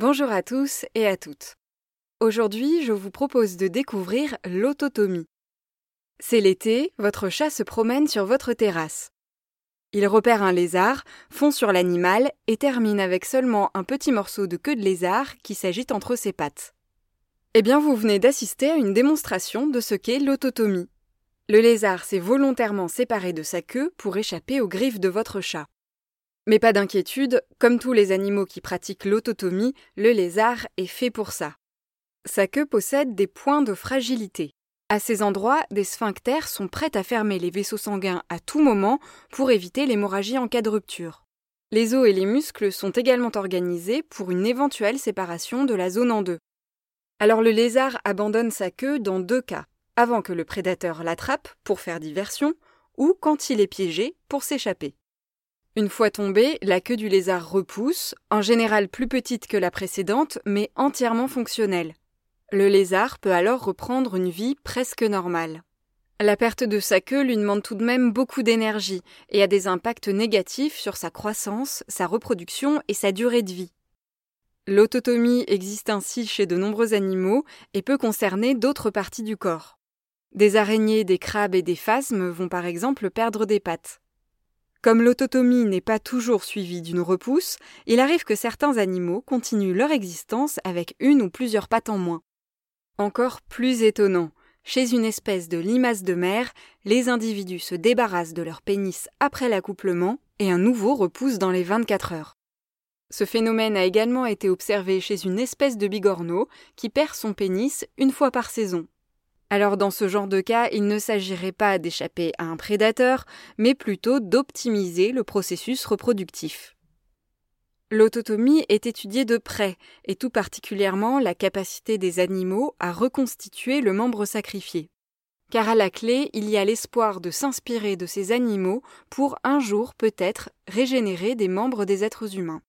Bonjour à tous et à toutes. Aujourd'hui, je vous propose de découvrir l'autotomie. C'est l'été, votre chat se promène sur votre terrasse. Il repère un lézard, fond sur l'animal et termine avec seulement un petit morceau de queue de lézard qui s'agite entre ses pattes. Eh bien, vous venez d'assister à une démonstration de ce qu'est l'autotomie. Le lézard s'est volontairement séparé de sa queue pour échapper aux griffes de votre chat. Mais pas d'inquiétude, comme tous les animaux qui pratiquent l'autotomie, le lézard est fait pour ça. Sa queue possède des points de fragilité. À ces endroits, des sphincters sont prêts à fermer les vaisseaux sanguins à tout moment pour éviter l'hémorragie en cas de rupture. Les os et les muscles sont également organisés pour une éventuelle séparation de la zone en deux. Alors le lézard abandonne sa queue dans deux cas, avant que le prédateur l'attrape pour faire diversion, ou quand il est piégé pour s'échapper. Une fois tombée, la queue du lézard repousse, en général plus petite que la précédente, mais entièrement fonctionnelle. Le lézard peut alors reprendre une vie presque normale. La perte de sa queue lui demande tout de même beaucoup d'énergie et a des impacts négatifs sur sa croissance, sa reproduction et sa durée de vie. L'autotomie existe ainsi chez de nombreux animaux et peut concerner d'autres parties du corps. Des araignées, des crabes et des phasmes vont par exemple perdre des pattes. Comme l'autotomie n'est pas toujours suivie d'une repousse, il arrive que certains animaux continuent leur existence avec une ou plusieurs pattes en moins. Encore plus étonnant, chez une espèce de limace de mer, les individus se débarrassent de leur pénis après l'accouplement et un nouveau repousse dans les 24 heures. Ce phénomène a également été observé chez une espèce de bigorneau qui perd son pénis une fois par saison. Alors dans ce genre de cas, il ne s'agirait pas d'échapper à un prédateur, mais plutôt d'optimiser le processus reproductif. L'autotomie est étudiée de près, et tout particulièrement la capacité des animaux à reconstituer le membre sacrifié. Car à la clé, il y a l'espoir de s'inspirer de ces animaux pour un jour peut-être régénérer des membres des êtres humains.